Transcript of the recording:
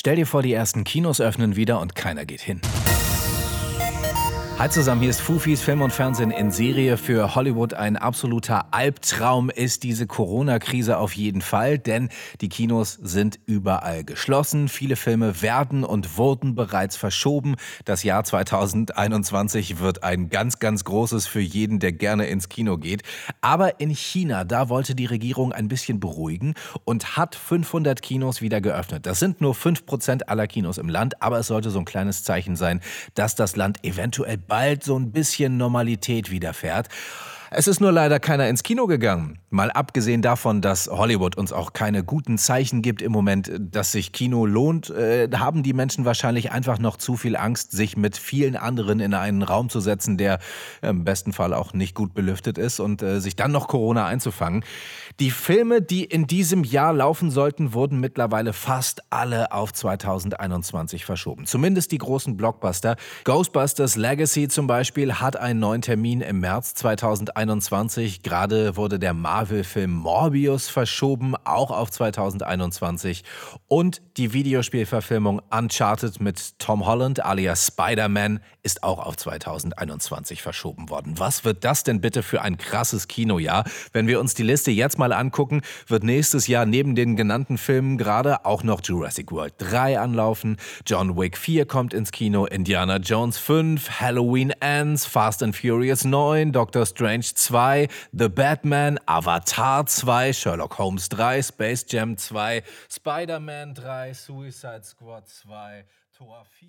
Stell dir vor, die ersten Kinos öffnen wieder und keiner geht hin. Hi zusammen, hier ist Fufis Film und Fernsehen in Serie. Für Hollywood ein absoluter Albtraum ist diese Corona-Krise auf jeden Fall, denn die Kinos sind überall geschlossen. Viele Filme werden und wurden bereits verschoben. Das Jahr 2021 wird ein ganz, ganz großes für jeden, der gerne ins Kino geht. Aber in China, da wollte die Regierung ein bisschen beruhigen und hat 500 Kinos wieder geöffnet. Das sind nur 5% aller Kinos im Land, aber es sollte so ein kleines Zeichen sein, dass das Land eventuell bald so ein bisschen Normalität widerfährt. Es ist nur leider keiner ins Kino gegangen. Mal abgesehen davon, dass Hollywood uns auch keine guten Zeichen gibt im Moment, dass sich Kino lohnt, äh, haben die Menschen wahrscheinlich einfach noch zu viel Angst, sich mit vielen anderen in einen Raum zu setzen, der im besten Fall auch nicht gut belüftet ist und äh, sich dann noch Corona einzufangen. Die Filme, die in diesem Jahr laufen sollten, wurden mittlerweile fast alle auf 2021 verschoben. Zumindest die großen Blockbuster. Ghostbusters Legacy zum Beispiel hat einen neuen Termin im März 2021. 2021. Gerade wurde der Marvel-Film Morbius verschoben, auch auf 2021. Und die Videospielverfilmung Uncharted mit Tom Holland alias Spider-Man ist auch auf 2021 verschoben worden. Was wird das denn bitte für ein krasses Kinojahr? Wenn wir uns die Liste jetzt mal angucken, wird nächstes Jahr neben den genannten Filmen gerade auch noch Jurassic World 3 anlaufen. John Wick 4 kommt ins Kino, Indiana Jones 5, Halloween Ends, Fast and Furious 9, Doctor Strange 2, The Batman, Avatar 2, Sherlock Holmes 3, Space Jam 2, Spider-Man 3, Suicide Squad 2, Tor 4.